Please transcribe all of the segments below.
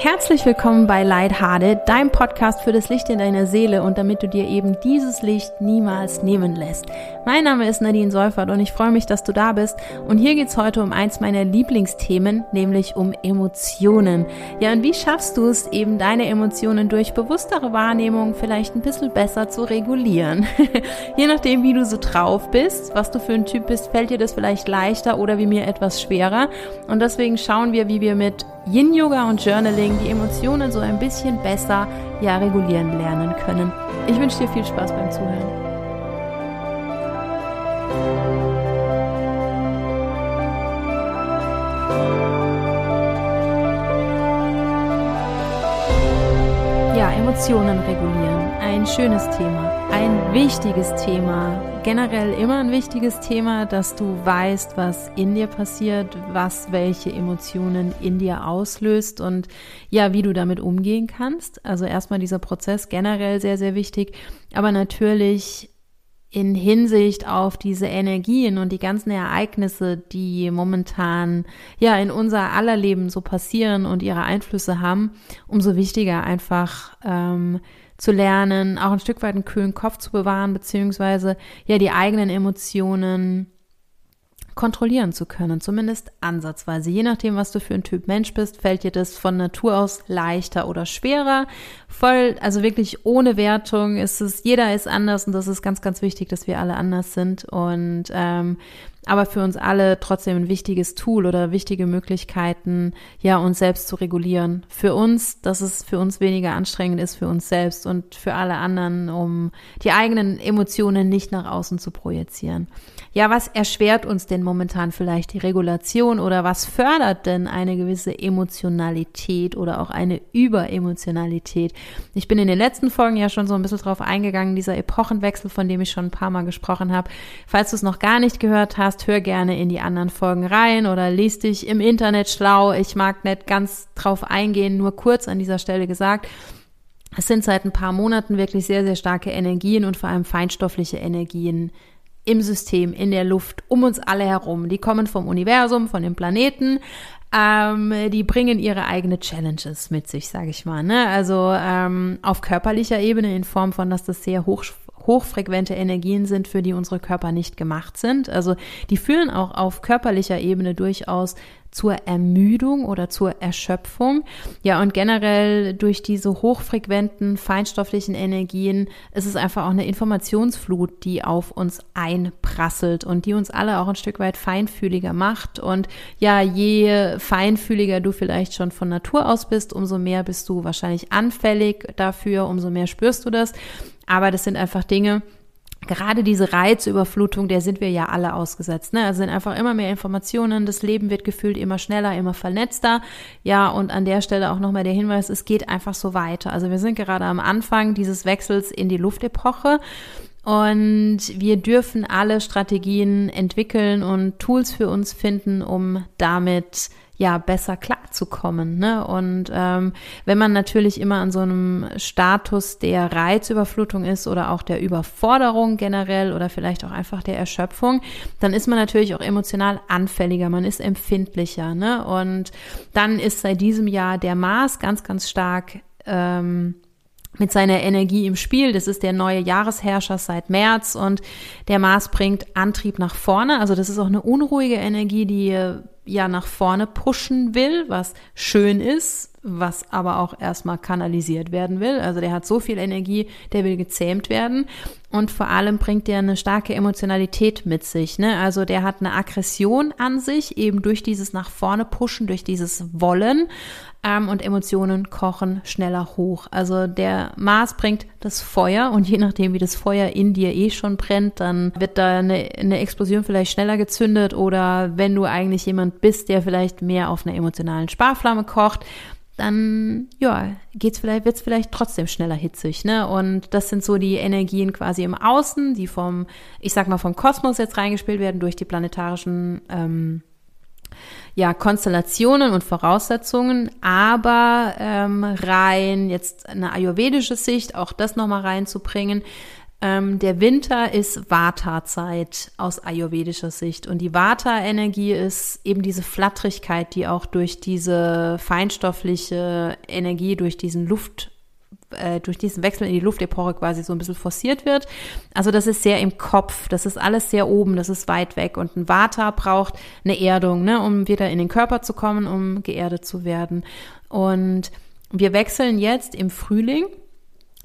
Herzlich willkommen bei Lighthearted, deinem Podcast für das Licht in deiner Seele und damit du dir eben dieses Licht niemals nehmen lässt. Mein Name ist Nadine Seufert und ich freue mich, dass du da bist. Und hier geht's heute um eins meiner Lieblingsthemen, nämlich um Emotionen. Ja, und wie schaffst du es eben, deine Emotionen durch bewusstere Wahrnehmung vielleicht ein bisschen besser zu regulieren? Je nachdem, wie du so drauf bist, was du für ein Typ bist, fällt dir das vielleicht leichter oder wie mir etwas schwerer. Und deswegen schauen wir, wie wir mit Yin Yoga und Journaling die Emotionen so ein bisschen besser ja regulieren lernen können. Ich wünsche dir viel Spaß beim Zuhören. Ja, Emotionen regulieren. Ein schönes Thema, ein wichtiges Thema. Generell immer ein wichtiges Thema, dass du weißt, was in dir passiert, was welche Emotionen in dir auslöst und ja, wie du damit umgehen kannst. Also erstmal dieser Prozess generell sehr, sehr wichtig. Aber natürlich in Hinsicht auf diese Energien und die ganzen Ereignisse, die momentan ja in unser aller Leben so passieren und ihre Einflüsse haben, umso wichtiger einfach ähm, zu lernen, auch ein Stück weit einen kühlen Kopf zu bewahren, beziehungsweise ja die eigenen Emotionen kontrollieren zu können, zumindest ansatzweise. Je nachdem, was du für ein Typ Mensch bist, fällt dir das von Natur aus leichter oder schwerer. Voll, also wirklich ohne Wertung ist es, jeder ist anders und das ist ganz, ganz wichtig, dass wir alle anders sind und ähm, aber für uns alle trotzdem ein wichtiges Tool oder wichtige Möglichkeiten, ja, uns selbst zu regulieren. Für uns, dass es für uns weniger anstrengend ist, für uns selbst und für alle anderen, um die eigenen Emotionen nicht nach außen zu projizieren. Ja, was erschwert uns denn momentan vielleicht die Regulation oder was fördert denn eine gewisse Emotionalität oder auch eine Überemotionalität? Ich bin in den letzten Folgen ja schon so ein bisschen drauf eingegangen, dieser Epochenwechsel, von dem ich schon ein paar Mal gesprochen habe. Falls du es noch gar nicht gehört hast, hör gerne in die anderen Folgen rein oder lies dich im Internet schlau. Ich mag nicht ganz drauf eingehen, nur kurz an dieser Stelle gesagt. Es sind seit ein paar Monaten wirklich sehr, sehr starke Energien und vor allem feinstoffliche Energien im System, in der Luft, um uns alle herum. Die kommen vom Universum, von den Planeten. Ähm, die bringen ihre eigene Challenges mit sich, sage ich mal. Ne? Also ähm, auf körperlicher Ebene in Form von, dass das sehr hoch hochfrequente Energien sind, für die unsere Körper nicht gemacht sind. Also die führen auch auf körperlicher Ebene durchaus zur Ermüdung oder zur Erschöpfung. Ja, und generell durch diese hochfrequenten, feinstofflichen Energien ist es einfach auch eine Informationsflut, die auf uns einprasselt und die uns alle auch ein Stück weit feinfühliger macht. Und ja, je feinfühliger du vielleicht schon von Natur aus bist, umso mehr bist du wahrscheinlich anfällig dafür, umso mehr spürst du das. Aber das sind einfach Dinge, gerade diese Reizüberflutung, der sind wir ja alle ausgesetzt. Ne? Also sind einfach immer mehr Informationen, das Leben wird gefühlt immer schneller, immer vernetzter. Ja, und an der Stelle auch nochmal der Hinweis, es geht einfach so weiter. Also wir sind gerade am Anfang dieses Wechsels in die Luftepoche. Und wir dürfen alle Strategien entwickeln und Tools für uns finden, um damit ja besser klarzukommen. Ne? Und ähm, wenn man natürlich immer an so einem Status der Reizüberflutung ist oder auch der Überforderung generell oder vielleicht auch einfach der Erschöpfung, dann ist man natürlich auch emotional anfälliger, man ist empfindlicher. Ne? Und dann ist seit diesem Jahr der Mars ganz, ganz stark ähm, mit seiner Energie im Spiel. Das ist der neue Jahresherrscher seit März und der Mars bringt Antrieb nach vorne. Also das ist auch eine unruhige Energie, die ja nach vorne pushen will, was schön ist, was aber auch erstmal kanalisiert werden will. Also der hat so viel Energie, der will gezähmt werden. Und vor allem bringt der eine starke Emotionalität mit sich. Ne? Also der hat eine Aggression an sich, eben durch dieses nach vorne pushen, durch dieses Wollen. Ähm, und Emotionen kochen schneller hoch. Also der Mars bringt das Feuer und je nachdem, wie das Feuer in dir eh schon brennt, dann wird da eine, eine Explosion vielleicht schneller gezündet oder wenn du eigentlich jemand bist, der vielleicht mehr auf einer emotionalen Sparflamme kocht, dann ja, geht's vielleicht, wird's vielleicht trotzdem schneller hitzig, ne? Und das sind so die Energien quasi im Außen, die vom, ich sag mal, vom Kosmos jetzt reingespielt werden durch die planetarischen ähm, ja, Konstellationen und Voraussetzungen, aber ähm, rein jetzt eine ayurvedische Sicht, auch das nochmal reinzubringen, Ähm, der Winter ist Vata-Zeit aus ayurvedischer Sicht. Und die Vata-Energie ist eben diese Flatterigkeit, die auch durch diese feinstoffliche Energie, durch diesen Luft, äh, durch diesen Wechsel in die Luftepore quasi so ein bisschen forciert wird. Also das ist sehr im Kopf, das ist alles sehr oben, das ist weit weg. Und ein Vata braucht eine Erdung, ne, um wieder in den Körper zu kommen, um geerdet zu werden. Und wir wechseln jetzt im Frühling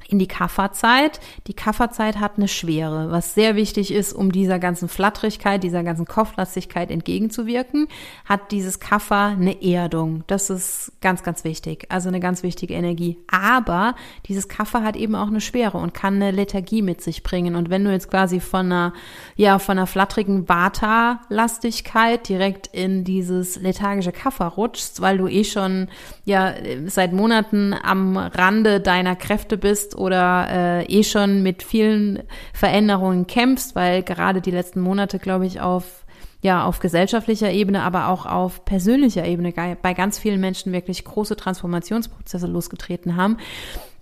in die Kafferzeit. Die Kafferzeit hat eine Schwere, was sehr wichtig ist, um dieser ganzen Flatterigkeit, dieser ganzen Kopflastigkeit entgegenzuwirken, hat dieses Kaffer eine Erdung. Das ist ganz, ganz wichtig. Also eine ganz wichtige Energie. Aber dieses Kaffer hat eben auch eine Schwere und kann eine Lethargie mit sich bringen. Und wenn du jetzt quasi von einer, ja, von einer flatterigen Vata-Lastigkeit direkt in dieses lethargische Kaffer rutschst, weil du eh schon, ja, seit Monaten am Rande deiner Kräfte oder äh, eh schon mit vielen Veränderungen kämpfst, weil gerade die letzten Monate, glaube ich, auf ja, auf gesellschaftlicher Ebene, aber auch auf persönlicher Ebene bei ganz vielen Menschen wirklich große Transformationsprozesse losgetreten haben.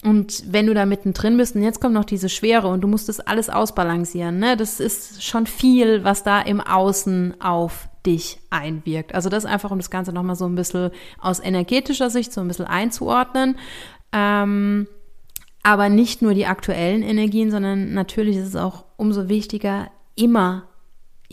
Und wenn du da mittendrin bist und jetzt kommt noch diese Schwere und du musst das alles ausbalancieren, ne, das ist schon viel, was da im Außen auf dich einwirkt. Also das einfach, um das Ganze nochmal so ein bisschen aus energetischer Sicht so ein bisschen einzuordnen. Ähm, aber nicht nur die aktuellen Energien, sondern natürlich ist es auch umso wichtiger, immer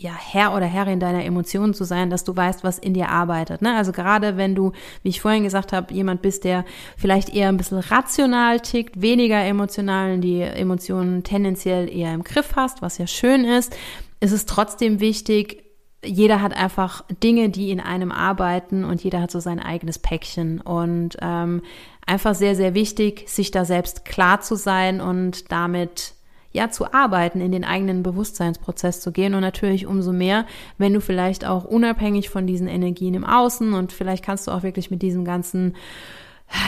ja, Herr oder Herrin deiner Emotionen zu sein, dass du weißt, was in dir arbeitet. Ne? Also gerade wenn du, wie ich vorhin gesagt habe, jemand bist, der vielleicht eher ein bisschen rational tickt, weniger emotional, die Emotionen tendenziell eher im Griff hast, was ja schön ist, ist es trotzdem wichtig, jeder hat einfach Dinge, die in einem arbeiten und jeder hat so sein eigenes Päckchen. Und ähm, einfach sehr, sehr wichtig, sich da selbst klar zu sein und damit ja zu arbeiten, in den eigenen Bewusstseinsprozess zu gehen und natürlich umso mehr, wenn du vielleicht auch unabhängig von diesen Energien im Außen und vielleicht kannst du auch wirklich mit diesem ganzen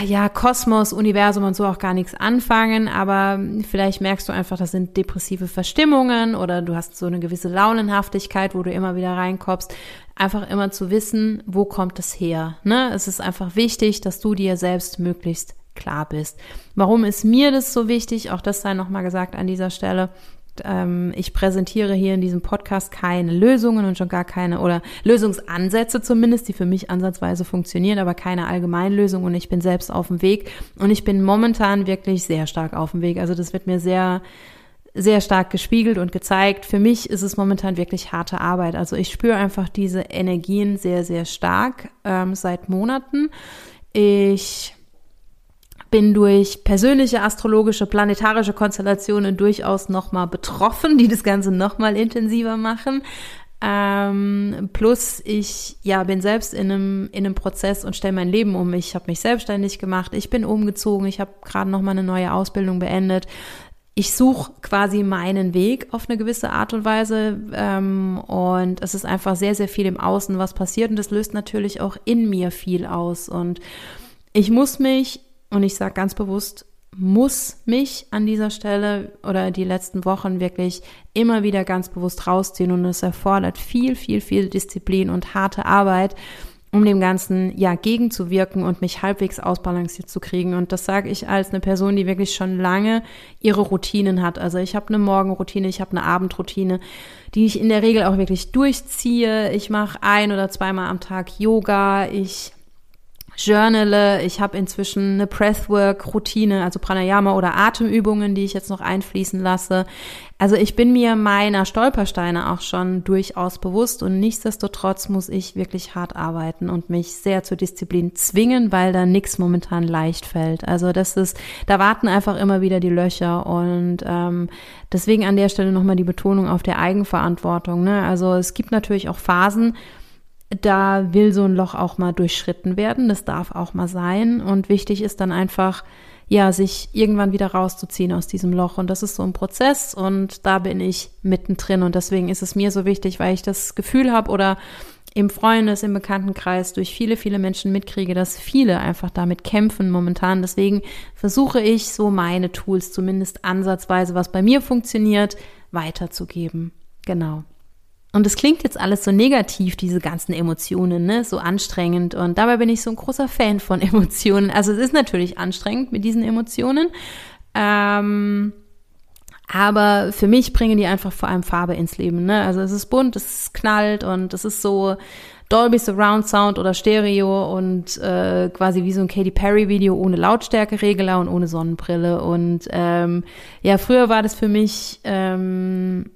ja, Kosmos, Universum und so auch gar nichts anfangen, aber vielleicht merkst du einfach, das sind depressive Verstimmungen oder du hast so eine gewisse Launenhaftigkeit, wo du immer wieder reinkommst. Einfach immer zu wissen, wo kommt es her. Ne? Es ist einfach wichtig, dass du dir selbst möglichst klar bist. Warum ist mir das so wichtig? Auch das sei nochmal gesagt an dieser Stelle. Ähm, ich präsentiere hier in diesem Podcast keine Lösungen und schon gar keine oder Lösungsansätze zumindest, die für mich ansatzweise funktionieren, aber keine Allgemeinlösung und ich bin selbst auf dem Weg und ich bin momentan wirklich sehr stark auf dem Weg. Also das wird mir sehr sehr stark gespiegelt und gezeigt. Für mich ist es momentan wirklich harte Arbeit. Also ich spüre einfach diese Energien sehr, sehr stark ähm, seit Monaten. Ich bin durch persönliche astrologische, planetarische Konstellationen durchaus nochmal betroffen, die das Ganze nochmal intensiver machen. Ähm, plus ich ja bin selbst in einem in einem Prozess und stelle mein Leben um. Ich habe mich selbstständig gemacht, ich bin umgezogen, ich habe gerade noch mal eine neue Ausbildung beendet. Ich suche quasi meinen Weg auf eine gewisse Art und Weise ähm, und es ist einfach sehr sehr viel im Außen, was passiert und das löst natürlich auch in mir viel aus. Und ich muss mich und ich sage ganz bewusst, muss mich an dieser Stelle oder die letzten Wochen wirklich immer wieder ganz bewusst rausziehen und es erfordert viel, viel, viel Disziplin und harte Arbeit, um dem Ganzen ja gegenzuwirken und mich halbwegs ausbalanciert zu kriegen. Und das sage ich als eine Person, die wirklich schon lange ihre Routinen hat. Also ich habe eine Morgenroutine, ich habe eine Abendroutine, die ich in der Regel auch wirklich durchziehe. Ich mache ein oder zweimal am Tag Yoga. Ich journale. Ich habe inzwischen eine Breathwork-Routine, also Pranayama oder Atemübungen, die ich jetzt noch einfließen lasse. Also ich bin mir meiner Stolpersteine auch schon durchaus bewusst und nichtsdestotrotz muss ich wirklich hart arbeiten und mich sehr zur Disziplin zwingen, weil da nichts momentan leicht fällt. Also das ist, da warten einfach immer wieder die Löcher und ähm, deswegen an der Stelle nochmal die Betonung auf der Eigenverantwortung. Ne? Also es gibt natürlich auch Phasen, da will so ein Loch auch mal durchschritten werden. Das darf auch mal sein. Und wichtig ist dann einfach, ja, sich irgendwann wieder rauszuziehen aus diesem Loch. Und das ist so ein Prozess und da bin ich mittendrin. Und deswegen ist es mir so wichtig, weil ich das Gefühl habe oder im Freundes-, im Bekanntenkreis durch viele, viele Menschen mitkriege, dass viele einfach damit kämpfen momentan. Deswegen versuche ich so meine Tools zumindest ansatzweise, was bei mir funktioniert, weiterzugeben. Genau. Und es klingt jetzt alles so negativ, diese ganzen Emotionen, ne? so anstrengend. Und dabei bin ich so ein großer Fan von Emotionen. Also es ist natürlich anstrengend mit diesen Emotionen. Ähm, Aber für mich bringen die einfach vor allem Farbe ins Leben. Ne? Also es ist bunt, es knallt und es ist so Dolby Surround Sound oder Stereo und äh, quasi wie so ein Katy Perry Video ohne Lautstärkeregler und ohne Sonnenbrille. Und ähm, ja, früher war das für mich ähm,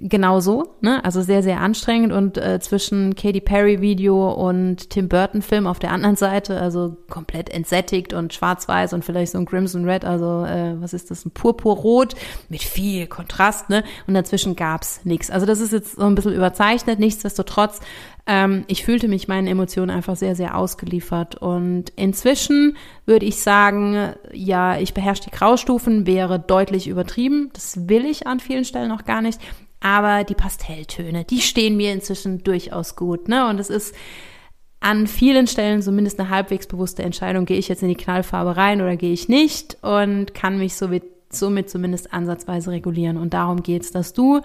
genau so, ne? Also sehr, sehr anstrengend und äh, zwischen Katy Perry Video und Tim Burton Film auf der anderen Seite, also komplett entsättigt und schwarz-weiß und vielleicht so ein Crimson Red, also äh, was ist das, ein Purpurrot mit viel Kontrast, ne? Und dazwischen gab's nichts. Also das ist jetzt so ein bisschen überzeichnet, nichtsdestotrotz, ähm, ich fühlte mich meinen Emotionen einfach sehr, sehr ausgeliefert und inzwischen würde ich sagen, ja, ich beherrsche die Graustufen, wäre deutlich übertrieben. Das will ich an vielen Stellen noch gar nicht. Aber die Pastelltöne, die stehen mir inzwischen durchaus gut. Ne? Und es ist an vielen Stellen zumindest eine halbwegs bewusste Entscheidung, gehe ich jetzt in die Knallfarbe rein oder gehe ich nicht und kann mich somit, somit zumindest ansatzweise regulieren. Und darum geht es, dass du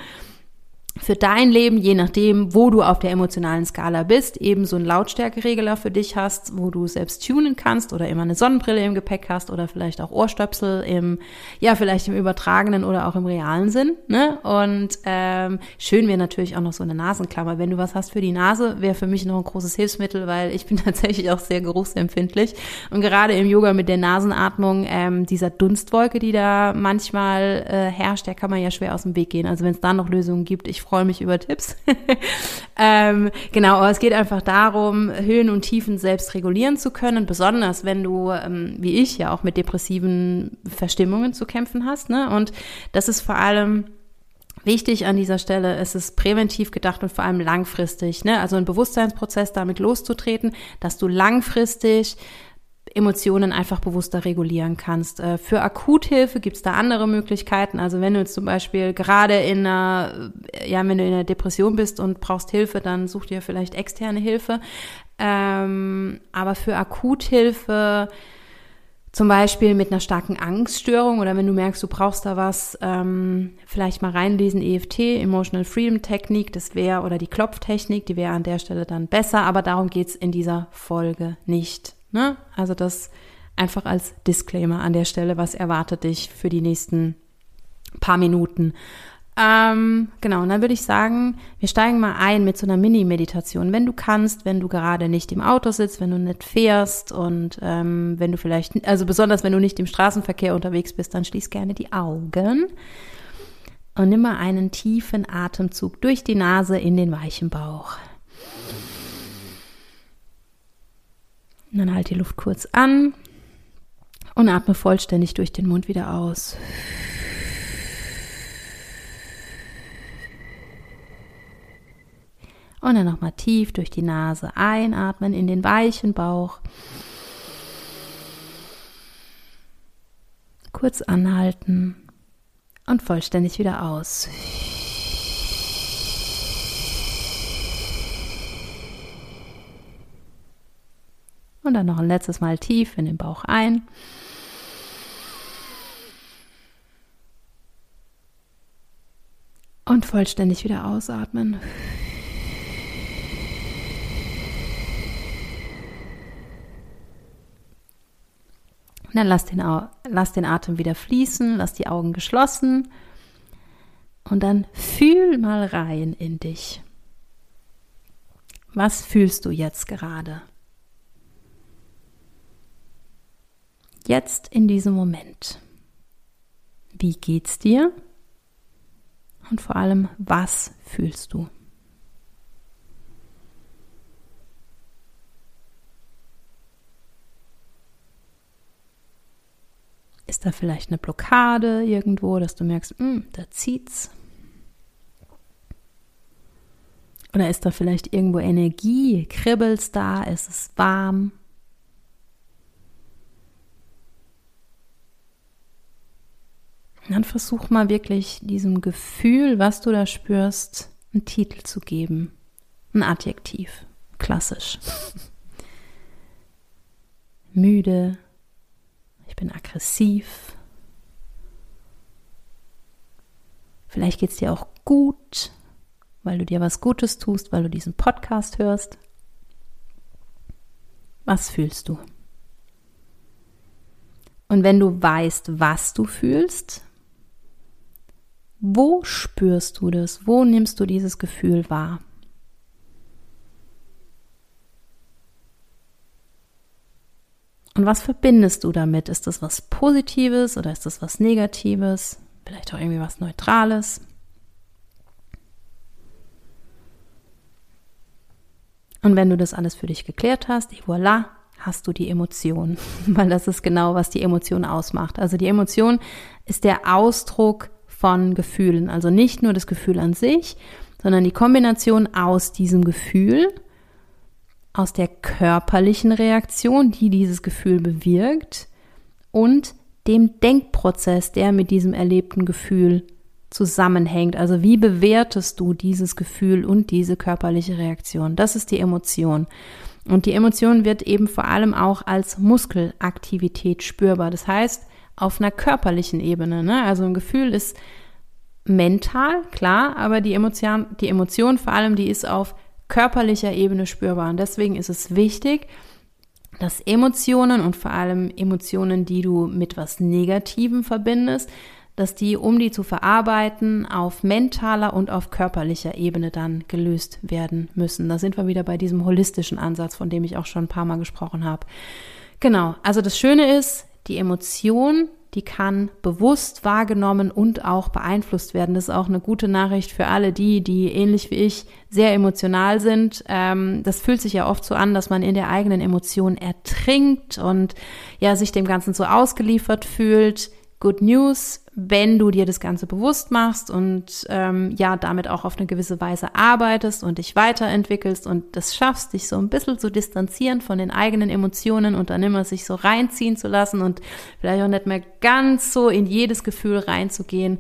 für dein Leben, je nachdem, wo du auf der emotionalen Skala bist, eben so einen Lautstärkeregler für dich hast, wo du selbst tunen kannst oder immer eine Sonnenbrille im Gepäck hast oder vielleicht auch Ohrstöpsel im, ja, vielleicht im übertragenen oder auch im realen Sinn. Ne? Und ähm, schön wäre natürlich auch noch so eine Nasenklammer. Wenn du was hast für die Nase, wäre für mich noch ein großes Hilfsmittel, weil ich bin tatsächlich auch sehr geruchsempfindlich. Und gerade im Yoga mit der Nasenatmung, ähm, dieser Dunstwolke, die da manchmal äh, herrscht, der kann man ja schwer aus dem Weg gehen. Also wenn es da noch Lösungen gibt, ich freue mich über Tipps. ähm, genau, aber es geht einfach darum, Höhen und Tiefen selbst regulieren zu können, besonders wenn du, ähm, wie ich, ja auch mit depressiven Verstimmungen zu kämpfen hast. Ne? Und das ist vor allem Wichtig an dieser Stelle ist es präventiv gedacht und vor allem langfristig, ne? Also ein Bewusstseinsprozess damit loszutreten, dass du langfristig Emotionen einfach bewusster regulieren kannst. Äh, für Akuthilfe gibt es da andere Möglichkeiten. Also wenn du jetzt zum Beispiel gerade in einer, ja, wenn du in einer Depression bist und brauchst Hilfe, dann such dir vielleicht externe Hilfe. Ähm, aber für Akuthilfe, zum Beispiel mit einer starken Angststörung oder wenn du merkst, du brauchst da was, ähm, vielleicht mal reinlesen, EFT, Emotional Freedom Technik, das wäre, oder die Klopftechnik, die wäre an der Stelle dann besser, aber darum geht's in dieser Folge nicht. Ne? Also das einfach als Disclaimer an der Stelle, was erwartet dich für die nächsten paar Minuten. Ähm, genau, und dann würde ich sagen, wir steigen mal ein mit so einer Mini-Meditation. Wenn du kannst, wenn du gerade nicht im Auto sitzt, wenn du nicht fährst und ähm, wenn du vielleicht, also besonders wenn du nicht im Straßenverkehr unterwegs bist, dann schließ gerne die Augen und nimm mal einen tiefen Atemzug durch die Nase in den weichen Bauch. Und dann halt die Luft kurz an und atme vollständig durch den Mund wieder aus. Und dann nochmal tief durch die Nase einatmen in den weichen Bauch. Kurz anhalten und vollständig wieder aus. Und dann noch ein letztes Mal tief in den Bauch ein. Und vollständig wieder ausatmen. Und dann lass den, lass den Atem wieder fließen, lass die Augen geschlossen und dann fühl mal rein in dich. Was fühlst du jetzt gerade? Jetzt in diesem Moment. Wie geht's dir? Und vor allem, was fühlst du? Ist da vielleicht eine Blockade irgendwo, dass du merkst, hm, da zieht's? Oder ist da vielleicht irgendwo Energie? Kribbelt's da? Ist es warm? Dann versuch mal wirklich diesem Gefühl, was du da spürst, einen Titel zu geben. Ein Adjektiv. Klassisch. Müde. Ich bin aggressiv. Vielleicht geht es dir auch gut, weil du dir was Gutes tust, weil du diesen Podcast hörst. Was fühlst du? Und wenn du weißt, was du fühlst, Wo spürst du das? Wo nimmst du dieses Gefühl wahr? Und was verbindest du damit? Ist das was Positives oder ist das was Negatives? Vielleicht auch irgendwie was Neutrales? Und wenn du das alles für dich geklärt hast, voilà, hast du die Emotion, weil das ist genau, was die Emotion ausmacht. Also die Emotion ist der Ausdruck von Gefühlen, also nicht nur das Gefühl an sich, sondern die Kombination aus diesem Gefühl, aus der körperlichen Reaktion, die dieses Gefühl bewirkt und dem Denkprozess, der mit diesem erlebten Gefühl zusammenhängt. Also wie bewertest du dieses Gefühl und diese körperliche Reaktion? Das ist die Emotion. Und die Emotion wird eben vor allem auch als Muskelaktivität spürbar. Das heißt, auf einer körperlichen Ebene. Ne? Also ein Gefühl ist mental, klar, aber die Emotion, die Emotion vor allem, die ist auf körperlicher Ebene spürbar. Und deswegen ist es wichtig, dass Emotionen und vor allem Emotionen, die du mit was Negativem verbindest, dass die, um die zu verarbeiten, auf mentaler und auf körperlicher Ebene dann gelöst werden müssen. Da sind wir wieder bei diesem holistischen Ansatz, von dem ich auch schon ein paar Mal gesprochen habe. Genau, also das Schöne ist, die Emotion, die kann bewusst wahrgenommen und auch beeinflusst werden. Das ist auch eine gute Nachricht für alle die, die ähnlich wie ich sehr emotional sind. Ähm, das fühlt sich ja oft so an, dass man in der eigenen Emotion ertrinkt und ja sich dem Ganzen so ausgeliefert fühlt. Good News, wenn du dir das Ganze bewusst machst und ähm, ja, damit auch auf eine gewisse Weise arbeitest und dich weiterentwickelst und das schaffst, dich so ein bisschen zu distanzieren von den eigenen Emotionen und dann immer sich so reinziehen zu lassen und vielleicht auch nicht mehr ganz so in jedes Gefühl reinzugehen,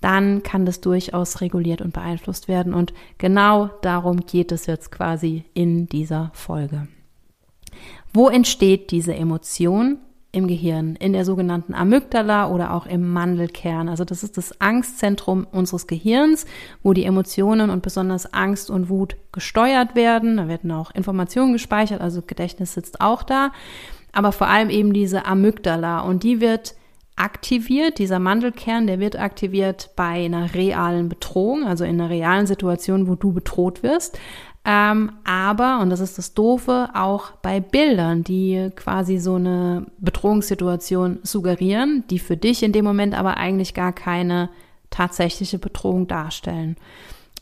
dann kann das durchaus reguliert und beeinflusst werden. Und genau darum geht es jetzt quasi in dieser Folge. Wo entsteht diese Emotion? Im Gehirn, in der sogenannten Amygdala oder auch im Mandelkern. Also das ist das Angstzentrum unseres Gehirns, wo die Emotionen und besonders Angst und Wut gesteuert werden. Da werden auch Informationen gespeichert, also Gedächtnis sitzt auch da. Aber vor allem eben diese Amygdala und die wird aktiviert, dieser Mandelkern, der wird aktiviert bei einer realen Bedrohung, also in einer realen Situation, wo du bedroht wirst. Ähm, aber, und das ist das Doofe, auch bei Bildern, die quasi so eine Bedrohungssituation suggerieren, die für dich in dem Moment aber eigentlich gar keine tatsächliche Bedrohung darstellen.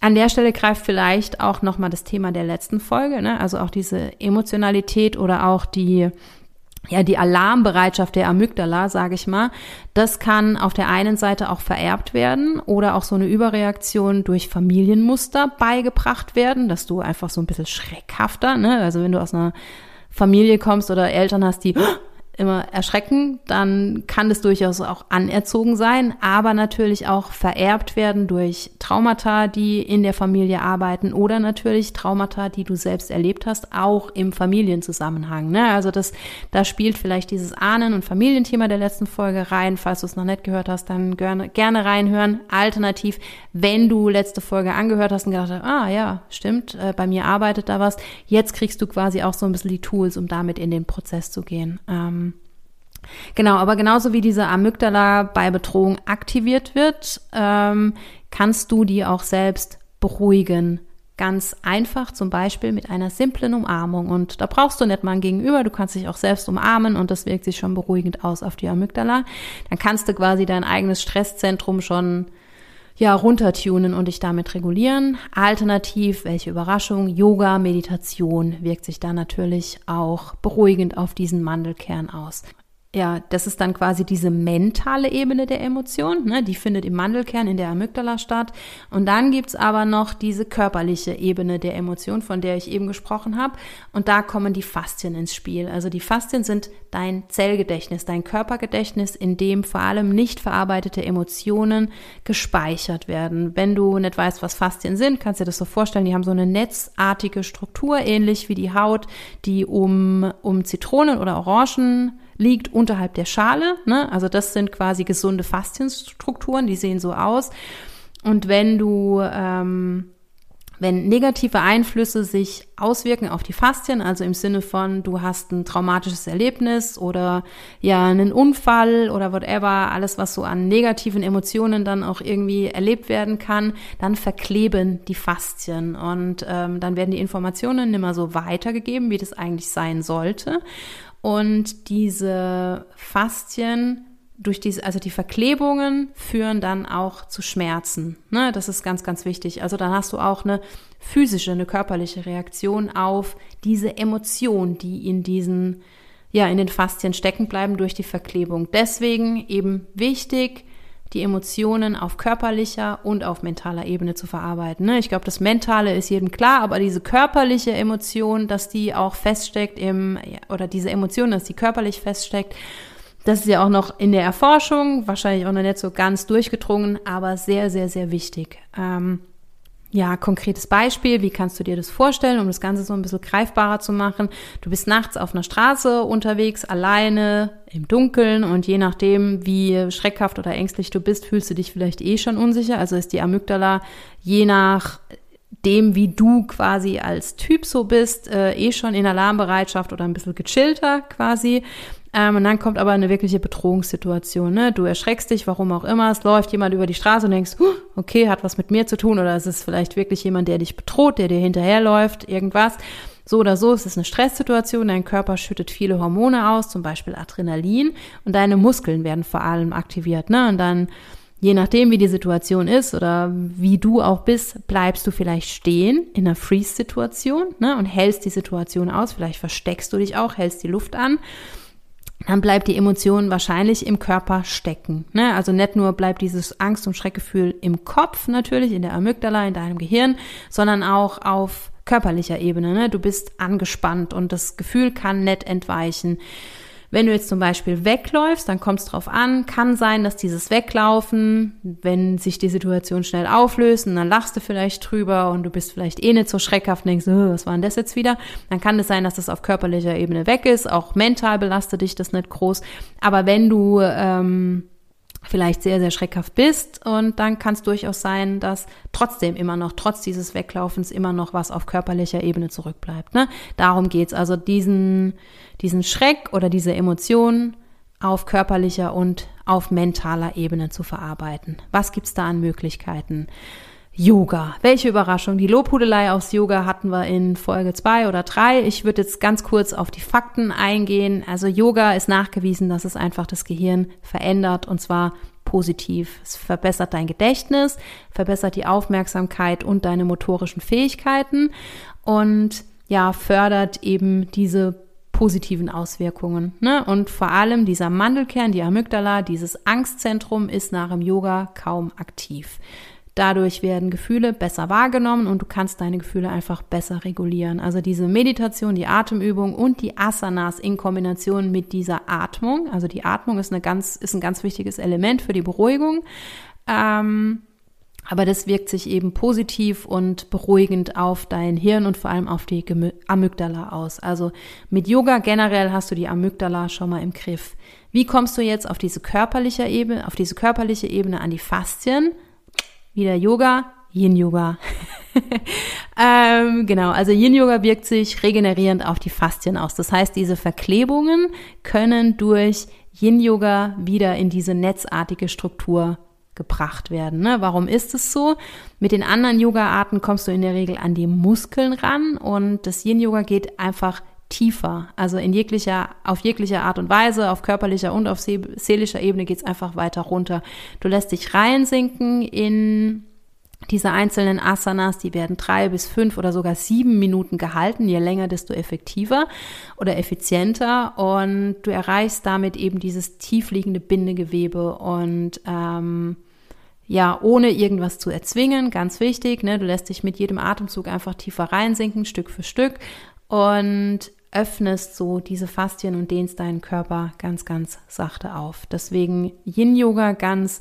An der Stelle greift vielleicht auch nochmal das Thema der letzten Folge, ne? also auch diese Emotionalität oder auch die ja, die Alarmbereitschaft der Amygdala, sage ich mal, das kann auf der einen Seite auch vererbt werden oder auch so eine Überreaktion durch Familienmuster beigebracht werden, dass du einfach so ein bisschen schreckhafter, ne? Also wenn du aus einer Familie kommst oder Eltern hast, die immer erschrecken, dann kann das durchaus auch anerzogen sein, aber natürlich auch vererbt werden durch Traumata, die in der Familie arbeiten oder natürlich Traumata, die du selbst erlebt hast, auch im Familienzusammenhang. Ne? Also das, da spielt vielleicht dieses Ahnen- und Familienthema der letzten Folge rein. Falls du es noch nicht gehört hast, dann gerne, gerne reinhören. Alternativ, wenn du letzte Folge angehört hast und gedacht hast, ah ja, stimmt, äh, bei mir arbeitet da was, jetzt kriegst du quasi auch so ein bisschen die Tools, um damit in den Prozess zu gehen. Ähm, Genau, aber genauso wie diese Amygdala bei Bedrohung aktiviert wird, ähm, kannst du die auch selbst beruhigen. Ganz einfach, zum Beispiel mit einer simplen Umarmung. Und da brauchst du nicht mal ein Gegenüber, du kannst dich auch selbst umarmen und das wirkt sich schon beruhigend aus auf die Amygdala. Dann kannst du quasi dein eigenes Stresszentrum schon ja, runtertunen und dich damit regulieren. Alternativ, welche Überraschung, Yoga, Meditation wirkt sich da natürlich auch beruhigend auf diesen Mandelkern aus ja, das ist dann quasi diese mentale Ebene der Emotion, ne? die findet im Mandelkern in der Amygdala statt. Und dann gibt's aber noch diese körperliche Ebene der Emotion, von der ich eben gesprochen habe. Und da kommen die Faszien ins Spiel. Also die Faszien sind dein Zellgedächtnis, dein Körpergedächtnis, in dem vor allem nicht verarbeitete Emotionen gespeichert werden. Wenn du nicht weißt, was Faszien sind, kannst du dir das so vorstellen, die haben so eine netzartige Struktur, ähnlich wie die Haut, die um, um Zitronen oder Orangen liegt unterhalb der Schale. Ne? Also das sind quasi gesunde Faszienstrukturen, die sehen so aus. Und wenn du ähm, wenn negative Einflüsse sich auswirken auf die Faszien, also im Sinne von du hast ein traumatisches Erlebnis oder ja einen Unfall oder whatever, alles was so an negativen Emotionen dann auch irgendwie erlebt werden kann, dann verkleben die Faszien und ähm, dann werden die Informationen nimmer so weitergegeben, wie das eigentlich sein sollte. Und diese Faszien durch diese, also die Verklebungen führen dann auch zu Schmerzen. Ne? Das ist ganz, ganz wichtig. Also dann hast du auch eine physische, eine körperliche Reaktion auf diese Emotion, die in diesen, ja, in den Faszien stecken bleiben durch die Verklebung. Deswegen eben wichtig, die Emotionen auf körperlicher und auf mentaler Ebene zu verarbeiten. Ne? Ich glaube, das Mentale ist jedem klar, aber diese körperliche Emotion, dass die auch feststeckt im, oder diese Emotion, dass die körperlich feststeckt, das ist ja auch noch in der Erforschung, wahrscheinlich auch noch nicht so ganz durchgedrungen, aber sehr, sehr, sehr wichtig. Ähm, ja, konkretes Beispiel, wie kannst du dir das vorstellen, um das Ganze so ein bisschen greifbarer zu machen? Du bist nachts auf einer Straße unterwegs, alleine, im Dunkeln und je nachdem, wie schreckhaft oder ängstlich du bist, fühlst du dich vielleicht eh schon unsicher. Also ist die Amygdala je nach dem, wie du quasi als Typ so bist, äh, eh schon in Alarmbereitschaft oder ein bisschen gechillter quasi. Ähm, und dann kommt aber eine wirkliche Bedrohungssituation. Ne? Du erschreckst dich, warum auch immer. Es läuft jemand über die Straße und denkst, okay, hat was mit mir zu tun oder es ist vielleicht wirklich jemand, der dich bedroht, der dir hinterherläuft, irgendwas. So oder so, es ist eine Stresssituation, dein Körper schüttet viele Hormone aus, zum Beispiel Adrenalin, und deine Muskeln werden vor allem aktiviert. Ne? Und dann, je nachdem, wie die Situation ist oder wie du auch bist, bleibst du vielleicht stehen in einer Freeze-Situation ne? und hältst die Situation aus. Vielleicht versteckst du dich auch, hältst die Luft an dann bleibt die Emotion wahrscheinlich im Körper stecken. Ne? Also nicht nur bleibt dieses Angst- und Schreckgefühl im Kopf natürlich, in der Amygdala, in deinem Gehirn, sondern auch auf körperlicher Ebene. Ne? Du bist angespannt und das Gefühl kann nicht entweichen. Wenn du jetzt zum Beispiel wegläufst, dann kommt es drauf an, kann sein, dass dieses Weglaufen, wenn sich die Situation schnell auflöst, und dann lachst du vielleicht drüber und du bist vielleicht eh nicht so schreckhaft und denkst, oh, was war denn das jetzt wieder? Dann kann es sein, dass das auf körperlicher Ebene weg ist. Auch mental belastet dich das nicht groß. Aber wenn du ähm, vielleicht sehr, sehr schreckhaft bist. Und dann kann es durchaus sein, dass trotzdem immer noch, trotz dieses Weglaufens, immer noch was auf körperlicher Ebene zurückbleibt. Ne? Darum geht's also, diesen, diesen Schreck oder diese Emotionen auf körperlicher und auf mentaler Ebene zu verarbeiten. Was gibt's da an Möglichkeiten? Yoga. Welche Überraschung. Die Lobhudelei aus Yoga hatten wir in Folge zwei oder drei. Ich würde jetzt ganz kurz auf die Fakten eingehen. Also Yoga ist nachgewiesen, dass es einfach das Gehirn verändert und zwar positiv. Es verbessert dein Gedächtnis, verbessert die Aufmerksamkeit und deine motorischen Fähigkeiten und ja, fördert eben diese positiven Auswirkungen. Ne? Und vor allem dieser Mandelkern, die Amygdala, dieses Angstzentrum ist nach dem Yoga kaum aktiv. Dadurch werden Gefühle besser wahrgenommen und du kannst deine Gefühle einfach besser regulieren. Also diese Meditation, die Atemübung und die Asanas in Kombination mit dieser Atmung. Also die Atmung ist, eine ganz, ist ein ganz wichtiges Element für die Beruhigung. Ähm, aber das wirkt sich eben positiv und beruhigend auf dein Hirn und vor allem auf die Amygdala aus. Also mit Yoga generell hast du die Amygdala schon mal im Griff. Wie kommst du jetzt auf diese körperliche Ebene, auf diese körperliche Ebene an die Faszien? Wieder Yoga, Yin-Yoga. ähm, genau, also Yin-Yoga wirkt sich regenerierend auf die Faszien aus. Das heißt, diese Verklebungen können durch Yin-Yoga wieder in diese netzartige Struktur gebracht werden. Ne? Warum ist es so? Mit den anderen Yoga-Arten kommst du in der Regel an die Muskeln ran und das Yin-Yoga geht einfach tiefer. Also in jeglicher, auf jeglicher Art und Weise, auf körperlicher und auf seelischer Ebene geht's einfach weiter runter. Du lässt dich reinsinken in diese einzelnen Asanas, die werden drei bis fünf oder sogar sieben Minuten gehalten. Je länger, desto effektiver oder effizienter. Und du erreichst damit eben dieses tiefliegende Bindegewebe und ähm, ja, ohne irgendwas zu erzwingen, ganz wichtig. Ne? Du lässt dich mit jedem Atemzug einfach tiefer reinsinken, Stück für Stück. Und öffnest so diese Faszien und dehnst deinen Körper ganz, ganz sachte auf. Deswegen Yin-Yoga ganz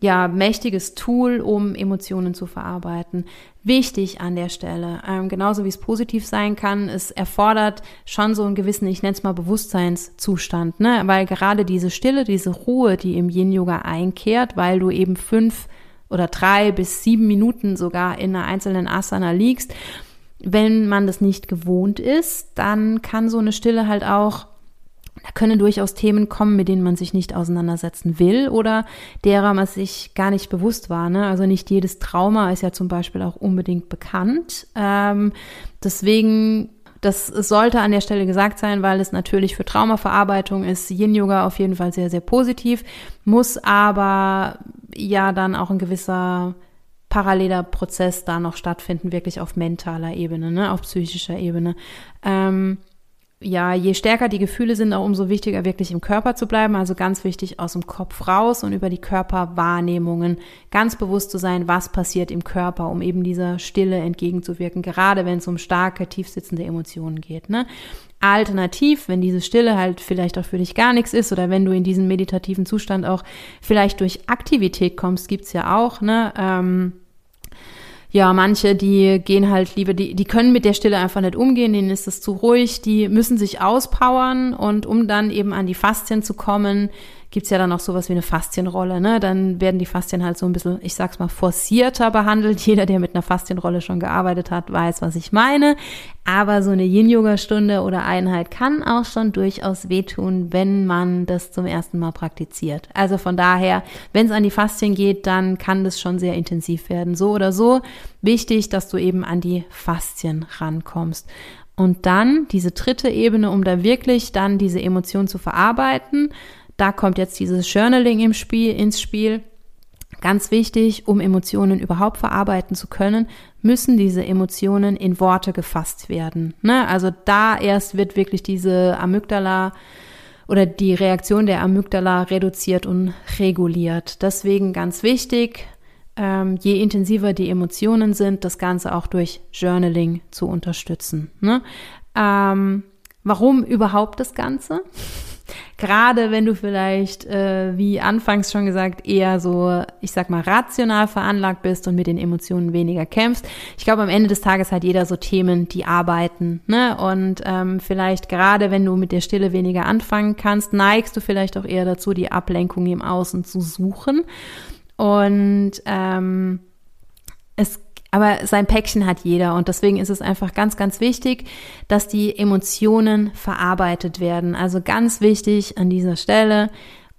ja, mächtiges Tool, um Emotionen zu verarbeiten. Wichtig an der Stelle, ähm, genauso wie es positiv sein kann, es erfordert schon so einen gewissen, ich nenne es mal Bewusstseinszustand, ne? weil gerade diese Stille, diese Ruhe, die im Yin-Yoga einkehrt, weil du eben fünf oder drei bis sieben Minuten sogar in einer einzelnen Asana liegst. Wenn man das nicht gewohnt ist, dann kann so eine Stille halt auch da können durchaus Themen kommen, mit denen man sich nicht auseinandersetzen will oder derer man sich gar nicht bewusst war. Ne? Also nicht jedes Trauma ist ja zum Beispiel auch unbedingt bekannt. Ähm, deswegen, das sollte an der Stelle gesagt sein, weil es natürlich für Traumaverarbeitung ist Yin-Yoga auf jeden Fall sehr, sehr positiv, muss aber ja dann auch ein gewisser paralleler Prozess da noch stattfinden, wirklich auf mentaler Ebene, ne? auf psychischer Ebene. Ähm, ja, je stärker die Gefühle sind, auch umso wichtiger wirklich im Körper zu bleiben. Also ganz wichtig aus dem Kopf raus und über die Körperwahrnehmungen ganz bewusst zu sein, was passiert im Körper, um eben dieser Stille entgegenzuwirken, gerade wenn es um starke, tiefsitzende Emotionen geht. Ne? Alternativ, wenn diese Stille halt vielleicht auch für dich gar nichts ist oder wenn du in diesen meditativen Zustand auch vielleicht durch Aktivität kommst, gibt's ja auch, ne? Ähm, ja, manche, die gehen halt lieber, die, die können mit der Stille einfach nicht umgehen, denen ist es zu ruhig, die müssen sich auspowern und um dann eben an die Faszien zu kommen, gibt's ja dann auch sowas wie eine Faszienrolle. Ne? Dann werden die Faszien halt so ein bisschen, ich sag's mal, forcierter behandelt. Jeder, der mit einer Faszienrolle schon gearbeitet hat, weiß, was ich meine. Aber so eine Yin-Yoga-Stunde oder Einheit kann auch schon durchaus wehtun, wenn man das zum ersten Mal praktiziert. Also von daher, wenn es an die Faszien geht, dann kann das schon sehr intensiv werden. So oder so wichtig, dass du eben an die Faszien rankommst. Und dann diese dritte Ebene, um da wirklich dann diese Emotion zu verarbeiten, da kommt jetzt dieses Journaling im Spiel, ins Spiel. Ganz wichtig, um Emotionen überhaupt verarbeiten zu können, müssen diese Emotionen in Worte gefasst werden. Ne? Also da erst wird wirklich diese Amygdala oder die Reaktion der Amygdala reduziert und reguliert. Deswegen ganz wichtig, ähm, je intensiver die Emotionen sind, das Ganze auch durch Journaling zu unterstützen. Ne? Ähm, warum überhaupt das Ganze? Gerade wenn du vielleicht, äh, wie anfangs schon gesagt, eher so, ich sag mal, rational veranlagt bist und mit den Emotionen weniger kämpfst. Ich glaube, am Ende des Tages hat jeder so Themen, die arbeiten. Ne? Und ähm, vielleicht gerade wenn du mit der Stille weniger anfangen kannst, neigst du vielleicht auch eher dazu, die Ablenkung im Außen zu suchen. Und ähm, es aber sein Päckchen hat jeder und deswegen ist es einfach ganz, ganz wichtig, dass die Emotionen verarbeitet werden. Also ganz wichtig an dieser Stelle,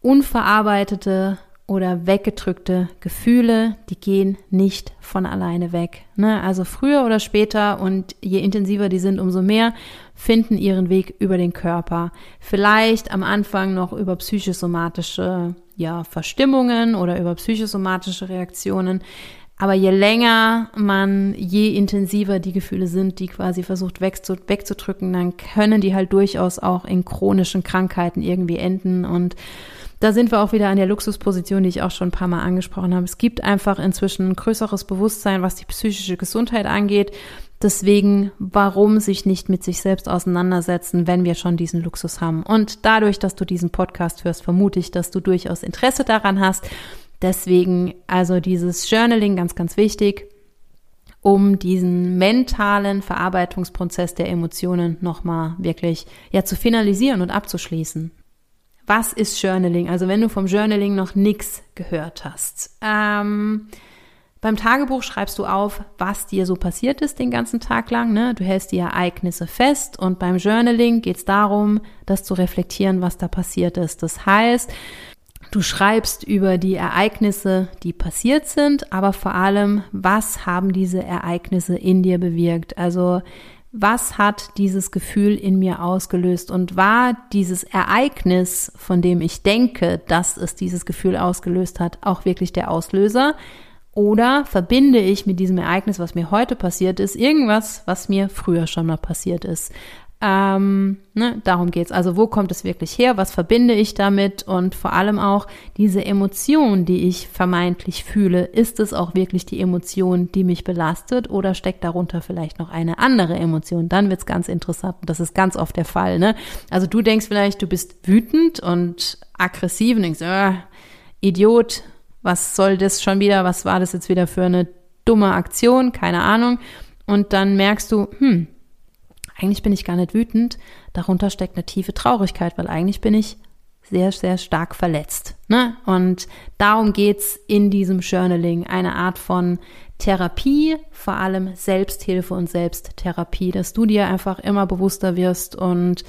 unverarbeitete oder weggedrückte Gefühle, die gehen nicht von alleine weg. Ne? Also früher oder später und je intensiver die sind, umso mehr finden ihren Weg über den Körper. Vielleicht am Anfang noch über psychosomatische ja, Verstimmungen oder über psychosomatische Reaktionen. Aber je länger man, je intensiver die Gefühle sind, die quasi versucht wegzudrücken, dann können die halt durchaus auch in chronischen Krankheiten irgendwie enden. Und da sind wir auch wieder an der Luxusposition, die ich auch schon ein paar Mal angesprochen habe. Es gibt einfach inzwischen ein größeres Bewusstsein, was die psychische Gesundheit angeht. Deswegen, warum sich nicht mit sich selbst auseinandersetzen, wenn wir schon diesen Luxus haben? Und dadurch, dass du diesen Podcast hörst, vermute ich, dass du durchaus Interesse daran hast. Deswegen also dieses Journaling ganz, ganz wichtig, um diesen mentalen Verarbeitungsprozess der Emotionen nochmal wirklich ja zu finalisieren und abzuschließen. Was ist Journaling? Also wenn du vom Journaling noch nichts gehört hast. Ähm, beim Tagebuch schreibst du auf, was dir so passiert ist den ganzen Tag lang. Ne? Du hältst die Ereignisse fest und beim Journaling geht es darum, das zu reflektieren, was da passiert ist. Das heißt, Du schreibst über die Ereignisse, die passiert sind, aber vor allem, was haben diese Ereignisse in dir bewirkt? Also, was hat dieses Gefühl in mir ausgelöst? Und war dieses Ereignis, von dem ich denke, dass es dieses Gefühl ausgelöst hat, auch wirklich der Auslöser? Oder verbinde ich mit diesem Ereignis, was mir heute passiert ist, irgendwas, was mir früher schon mal passiert ist? Ähm, ne, darum geht's. Also wo kommt es wirklich her? Was verbinde ich damit? Und vor allem auch diese Emotion, die ich vermeintlich fühle. Ist es auch wirklich die Emotion, die mich belastet? Oder steckt darunter vielleicht noch eine andere Emotion? Dann wird's ganz interessant. das ist ganz oft der Fall. Ne? Also du denkst vielleicht, du bist wütend und aggressiv und denkst, äh, Idiot, was soll das schon wieder? Was war das jetzt wieder für eine dumme Aktion? Keine Ahnung. Und dann merkst du, hm, eigentlich bin ich gar nicht wütend. Darunter steckt eine tiefe Traurigkeit, weil eigentlich bin ich sehr, sehr stark verletzt. Ne? Und darum geht's in diesem Journaling. Eine Art von Therapie, vor allem Selbsthilfe und Selbsttherapie, dass du dir einfach immer bewusster wirst und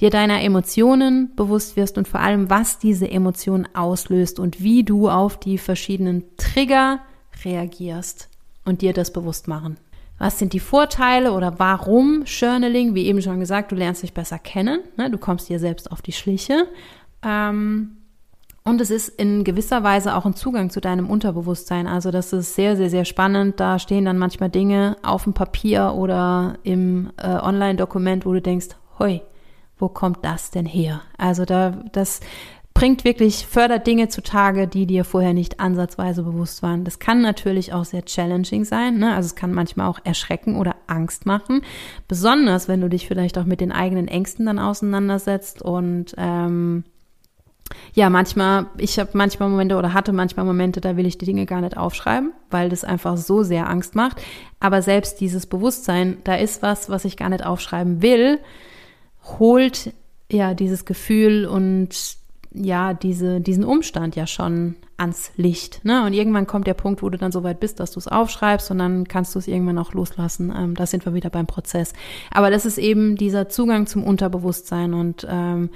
dir deiner Emotionen bewusst wirst und vor allem, was diese Emotionen auslöst und wie du auf die verschiedenen Trigger reagierst und dir das bewusst machen. Was sind die Vorteile oder warum Journaling? Wie eben schon gesagt, du lernst dich besser kennen, ne? du kommst dir selbst auf die Schliche. Ähm, und es ist in gewisser Weise auch ein Zugang zu deinem Unterbewusstsein. Also das ist sehr, sehr, sehr spannend. Da stehen dann manchmal Dinge auf dem Papier oder im äh, Online-Dokument, wo du denkst, hoi, wo kommt das denn her? Also da, das bringt wirklich, fördert Dinge zutage, die dir vorher nicht ansatzweise bewusst waren. Das kann natürlich auch sehr challenging sein. Ne? Also es kann manchmal auch erschrecken oder Angst machen. Besonders, wenn du dich vielleicht auch mit den eigenen Ängsten dann auseinandersetzt und ähm, ja, manchmal, ich habe manchmal Momente oder hatte manchmal Momente, da will ich die Dinge gar nicht aufschreiben, weil das einfach so sehr Angst macht. Aber selbst dieses Bewusstsein, da ist was, was ich gar nicht aufschreiben will, holt ja dieses Gefühl und ja, diese, diesen Umstand ja schon ans Licht. Ne? Und irgendwann kommt der Punkt, wo du dann so weit bist, dass du es aufschreibst und dann kannst du es irgendwann auch loslassen. Ähm, da sind wir wieder beim Prozess. Aber das ist eben dieser Zugang zum Unterbewusstsein und ähm,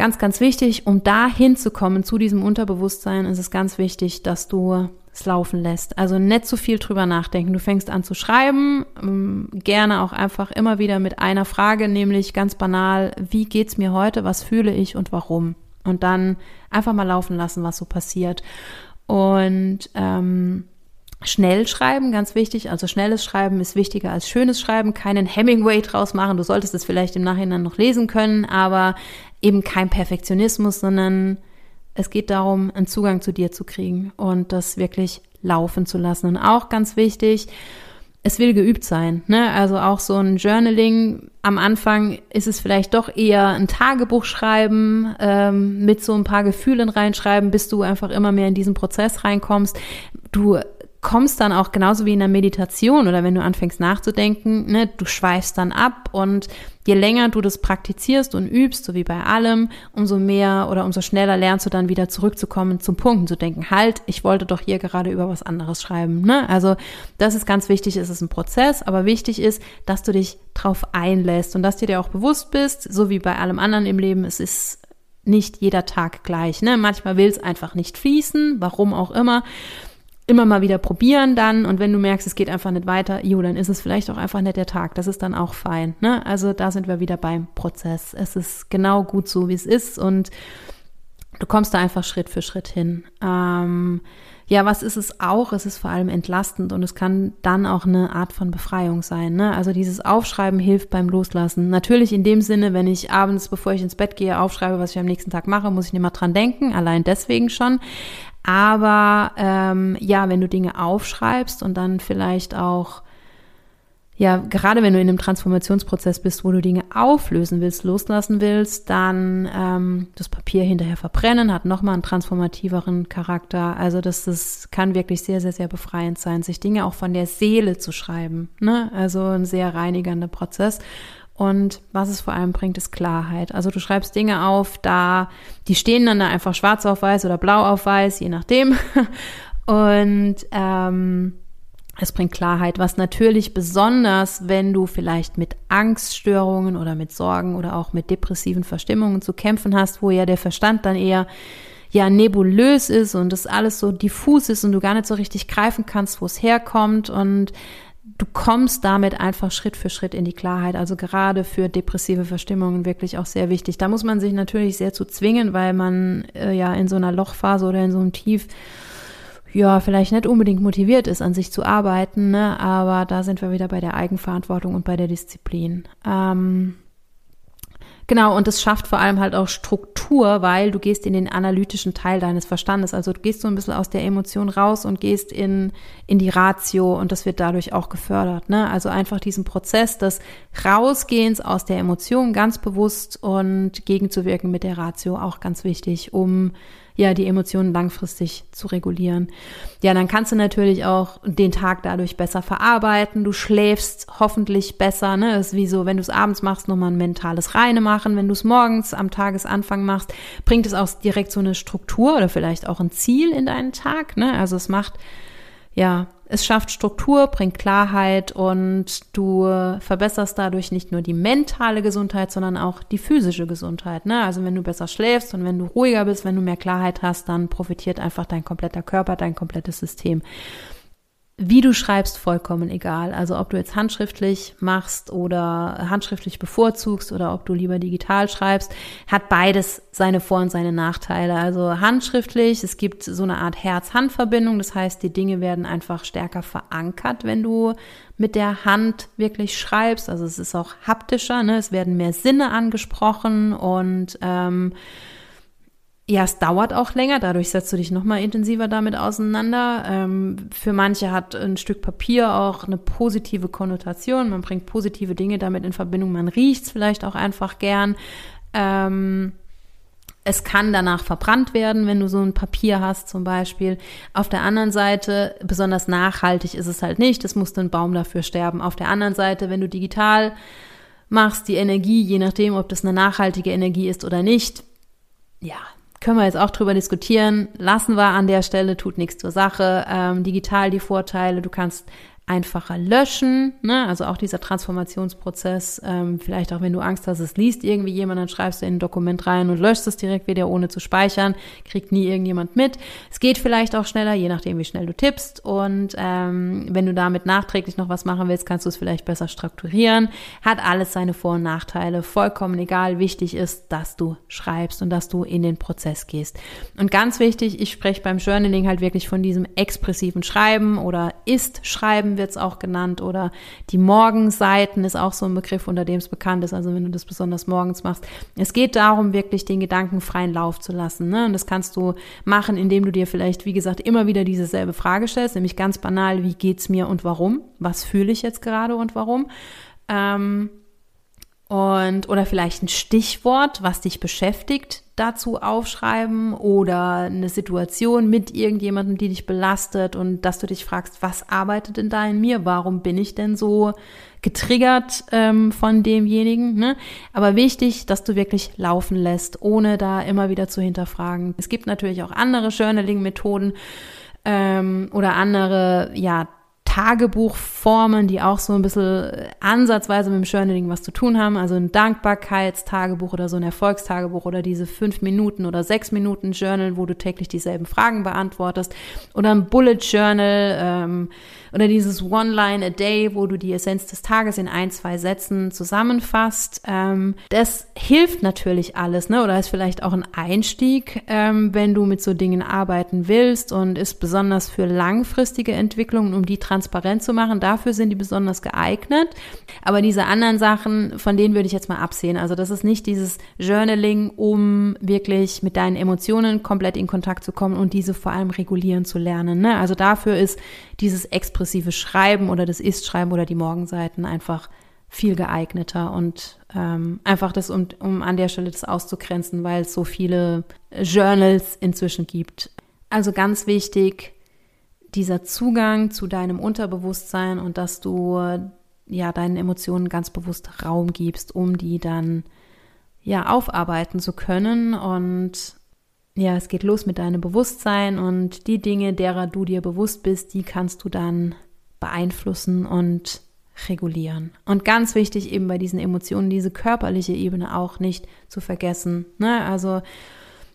Ganz, ganz wichtig, um da hinzukommen zu diesem Unterbewusstsein, ist es ganz wichtig, dass du es laufen lässt. Also nicht zu viel drüber nachdenken. Du fängst an zu schreiben, ähm, gerne auch einfach immer wieder mit einer Frage, nämlich ganz banal, wie geht's mir heute, was fühle ich und warum? Und dann einfach mal laufen lassen, was so passiert. Und ähm, Schnell schreiben, ganz wichtig. Also schnelles Schreiben ist wichtiger als schönes Schreiben. Keinen Hemingway draus machen. Du solltest es vielleicht im Nachhinein noch lesen können, aber eben kein Perfektionismus, sondern es geht darum, einen Zugang zu dir zu kriegen und das wirklich laufen zu lassen. Und auch ganz wichtig, es will geübt sein. Ne? Also auch so ein Journaling. Am Anfang ist es vielleicht doch eher ein Tagebuch schreiben, ähm, mit so ein paar Gefühlen reinschreiben, bis du einfach immer mehr in diesen Prozess reinkommst. Du kommst dann auch genauso wie in der Meditation oder wenn du anfängst nachzudenken, ne, du schweifst dann ab und je länger du das praktizierst und übst, so wie bei allem, umso mehr oder umso schneller lernst du dann wieder zurückzukommen zum Punkt zu denken, halt, ich wollte doch hier gerade über was anderes schreiben. Ne? Also das ist ganz wichtig, es ist ein Prozess, aber wichtig ist, dass du dich drauf einlässt und dass du dir auch bewusst bist, so wie bei allem anderen im Leben, es ist nicht jeder Tag gleich. Ne? Manchmal will es einfach nicht fließen, warum auch immer immer mal wieder probieren dann und wenn du merkst, es geht einfach nicht weiter, jo, dann ist es vielleicht auch einfach nicht der Tag. Das ist dann auch fein. Ne? Also da sind wir wieder beim Prozess. Es ist genau gut so, wie es ist und du kommst da einfach Schritt für Schritt hin. Ähm, ja, was ist es auch? Es ist vor allem entlastend und es kann dann auch eine Art von Befreiung sein. Ne? Also dieses Aufschreiben hilft beim Loslassen. Natürlich in dem Sinne, wenn ich abends, bevor ich ins Bett gehe, aufschreibe, was ich am nächsten Tag mache, muss ich nicht mal dran denken. Allein deswegen schon. Aber ähm, ja, wenn du Dinge aufschreibst und dann vielleicht auch, ja, gerade wenn du in einem Transformationsprozess bist, wo du Dinge auflösen willst, loslassen willst, dann ähm, das Papier hinterher verbrennen, hat nochmal einen transformativeren Charakter. Also das, das kann wirklich sehr, sehr, sehr befreiend sein, sich Dinge auch von der Seele zu schreiben. Ne? Also ein sehr reinigender Prozess. Und was es vor allem bringt, ist Klarheit. Also du schreibst Dinge auf, da, die stehen dann da einfach schwarz auf weiß oder blau auf weiß, je nachdem. Und ähm, es bringt Klarheit, was natürlich besonders, wenn du vielleicht mit Angststörungen oder mit Sorgen oder auch mit depressiven Verstimmungen zu kämpfen hast, wo ja der Verstand dann eher ja nebulös ist und das alles so diffus ist und du gar nicht so richtig greifen kannst, wo es herkommt und du kommst damit einfach Schritt für Schritt in die Klarheit. Also gerade für depressive Verstimmungen wirklich auch sehr wichtig. Da muss man sich natürlich sehr zu zwingen, weil man äh, ja in so einer Lochphase oder in so einem Tief ja, vielleicht nicht unbedingt motiviert ist, an sich zu arbeiten, ne? aber da sind wir wieder bei der Eigenverantwortung und bei der Disziplin. Ähm, Genau, und es schafft vor allem halt auch Struktur, weil du gehst in den analytischen Teil deines Verstandes. Also du gehst so ein bisschen aus der Emotion raus und gehst in, in die Ratio und das wird dadurch auch gefördert. Ne? Also einfach diesen Prozess des Rausgehens aus der Emotion ganz bewusst und gegenzuwirken mit der Ratio auch ganz wichtig, um ja, die Emotionen langfristig zu regulieren. Ja, dann kannst du natürlich auch den Tag dadurch besser verarbeiten. Du schläfst hoffentlich besser, ne? Ist wie so, wenn du es abends machst, nochmal ein mentales Reine machen. Wenn du es morgens am Tagesanfang machst, bringt es auch direkt so eine Struktur oder vielleicht auch ein Ziel in deinen Tag, ne? Also es macht, ja, es schafft Struktur, bringt Klarheit und du verbesserst dadurch nicht nur die mentale Gesundheit, sondern auch die physische Gesundheit. Ne? Also wenn du besser schläfst und wenn du ruhiger bist, wenn du mehr Klarheit hast, dann profitiert einfach dein kompletter Körper, dein komplettes System. Wie du schreibst, vollkommen egal. Also ob du jetzt handschriftlich machst oder handschriftlich bevorzugst oder ob du lieber digital schreibst, hat beides seine Vor- und seine Nachteile. Also handschriftlich, es gibt so eine Art Herz-Hand-Verbindung. Das heißt, die Dinge werden einfach stärker verankert, wenn du mit der Hand wirklich schreibst. Also es ist auch haptischer, ne? es werden mehr Sinne angesprochen und ähm, ja, es dauert auch länger, dadurch setzt du dich nochmal intensiver damit auseinander. Ähm, für manche hat ein Stück Papier auch eine positive Konnotation. Man bringt positive Dinge damit in Verbindung. Man riecht es vielleicht auch einfach gern. Ähm, es kann danach verbrannt werden, wenn du so ein Papier hast zum Beispiel. Auf der anderen Seite, besonders nachhaltig ist es halt nicht. Es musste ein Baum dafür sterben. Auf der anderen Seite, wenn du digital machst, die Energie, je nachdem, ob das eine nachhaltige Energie ist oder nicht, ja, können wir jetzt auch drüber diskutieren. Lassen wir an der Stelle, tut nichts zur Sache. Ähm, digital die Vorteile, du kannst einfacher löschen. Ne? Also auch dieser Transformationsprozess, ähm, vielleicht auch wenn du Angst hast, es liest irgendwie jemand, dann schreibst du in ein Dokument rein und löscht es direkt wieder, ohne zu speichern, kriegt nie irgendjemand mit. Es geht vielleicht auch schneller, je nachdem, wie schnell du tippst. Und ähm, wenn du damit nachträglich noch was machen willst, kannst du es vielleicht besser strukturieren. Hat alles seine Vor- und Nachteile. Vollkommen egal. Wichtig ist, dass du schreibst und dass du in den Prozess gehst. Und ganz wichtig, ich spreche beim Journaling halt wirklich von diesem expressiven Schreiben oder Ist-Schreiben wird es auch genannt oder die Morgenseiten ist auch so ein Begriff, unter dem es bekannt ist, also wenn du das besonders morgens machst. Es geht darum, wirklich den Gedanken freien Lauf zu lassen. Ne? Und das kannst du machen, indem du dir vielleicht, wie gesagt, immer wieder dieselbe Frage stellst, nämlich ganz banal, wie geht's mir und warum? Was fühle ich jetzt gerade und warum? Ähm, und oder vielleicht ein Stichwort, was dich beschäftigt, dazu aufschreiben oder eine Situation mit irgendjemandem, die dich belastet und dass du dich fragst, was arbeitet denn da in mir? Warum bin ich denn so getriggert ähm, von demjenigen? Ne? Aber wichtig, dass du wirklich laufen lässt, ohne da immer wieder zu hinterfragen. Es gibt natürlich auch andere Journaling-Methoden ähm, oder andere, ja, Tagebuchformen, die auch so ein bisschen ansatzweise mit dem Journaling was zu tun haben. Also ein Dankbarkeitstagebuch oder so ein Erfolgstagebuch oder diese fünf Minuten oder sechs Minuten Journal, wo du täglich dieselben Fragen beantwortest. Oder ein Bullet Journal ähm, oder dieses One Line a Day, wo du die Essenz des Tages in ein, zwei Sätzen zusammenfasst. Ähm, das hilft natürlich alles, ne? Oder ist vielleicht auch ein Einstieg, ähm, wenn du mit so Dingen arbeiten willst und ist besonders für langfristige Entwicklungen, um die transparent zu machen. Dafür sind die besonders geeignet. Aber diese anderen Sachen, von denen würde ich jetzt mal absehen. Also das ist nicht dieses Journaling, um wirklich mit deinen Emotionen komplett in Kontakt zu kommen und diese vor allem regulieren zu lernen. Ne? Also dafür ist dieses expressive Schreiben oder das Ist-Schreiben oder die Morgenseiten einfach viel geeigneter und ähm, einfach das, um, um an der Stelle das auszugrenzen, weil es so viele Journals inzwischen gibt. Also ganz wichtig, dieser Zugang zu deinem Unterbewusstsein und dass du ja deinen Emotionen ganz bewusst Raum gibst, um die dann ja aufarbeiten zu können und ja, es geht los mit deinem Bewusstsein und die Dinge, derer du dir bewusst bist, die kannst du dann beeinflussen und regulieren. Und ganz wichtig eben bei diesen Emotionen, diese körperliche Ebene auch nicht zu vergessen. Ne? Also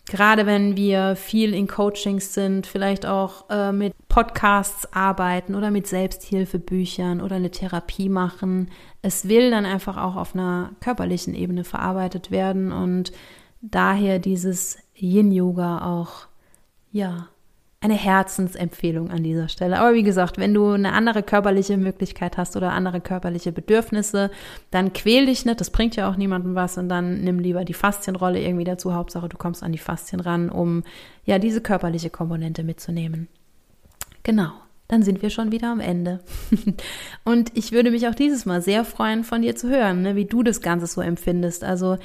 gerade wenn wir viel in Coachings sind, vielleicht auch äh, mit Podcasts arbeiten oder mit Selbsthilfebüchern oder eine Therapie machen, es will dann einfach auch auf einer körperlichen Ebene verarbeitet werden und daher dieses Yin-Yoga auch, ja, eine Herzensempfehlung an dieser Stelle. Aber wie gesagt, wenn du eine andere körperliche Möglichkeit hast oder andere körperliche Bedürfnisse, dann quäl dich nicht, das bringt ja auch niemandem was und dann nimm lieber die Faszienrolle irgendwie dazu. Hauptsache, du kommst an die Faszien ran, um ja diese körperliche Komponente mitzunehmen. Genau. Dann sind wir schon wieder am Ende. und ich würde mich auch dieses Mal sehr freuen, von dir zu hören, ne, wie du das Ganze so empfindest. Also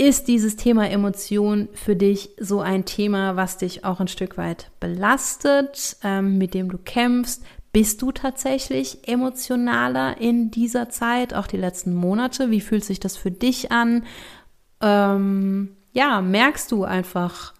ist dieses Thema Emotion für dich so ein Thema, was dich auch ein Stück weit belastet, ähm, mit dem du kämpfst? Bist du tatsächlich emotionaler in dieser Zeit, auch die letzten Monate? Wie fühlt sich das für dich an? Ähm, ja, merkst du einfach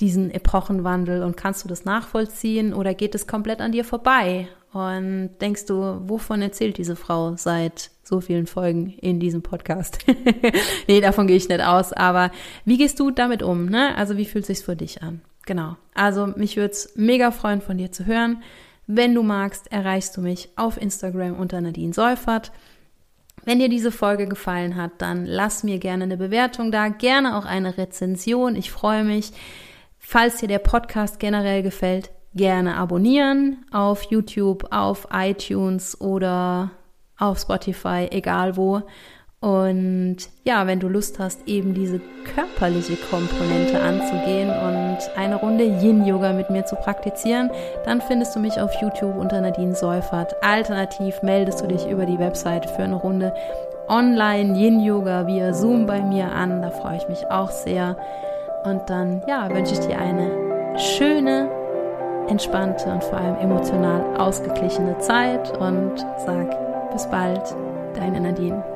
diesen Epochenwandel und kannst du das nachvollziehen oder geht es komplett an dir vorbei? Und denkst du, wovon erzählt diese Frau seit so vielen Folgen in diesem Podcast? nee, davon gehe ich nicht aus. Aber wie gehst du damit um? Ne? Also wie fühlt es sich für dich an? Genau. Also mich würde es mega freuen, von dir zu hören. Wenn du magst, erreichst du mich auf Instagram unter Nadine Seufert. Wenn dir diese Folge gefallen hat, dann lass mir gerne eine Bewertung da, gerne auch eine Rezension. Ich freue mich. Falls dir der Podcast generell gefällt, gerne abonnieren auf YouTube, auf iTunes oder auf Spotify, egal wo. Und ja, wenn du Lust hast, eben diese körperliche Komponente anzugehen und eine Runde Yin-Yoga mit mir zu praktizieren, dann findest du mich auf YouTube unter Nadine Seufert. Alternativ meldest du dich über die Webseite für eine Runde Online Yin-Yoga via Zoom bei mir an. Da freue ich mich auch sehr. Und dann, ja, wünsche ich dir eine schöne entspannte und vor allem emotional ausgeglichene Zeit und sag bis bald, deine Nadine.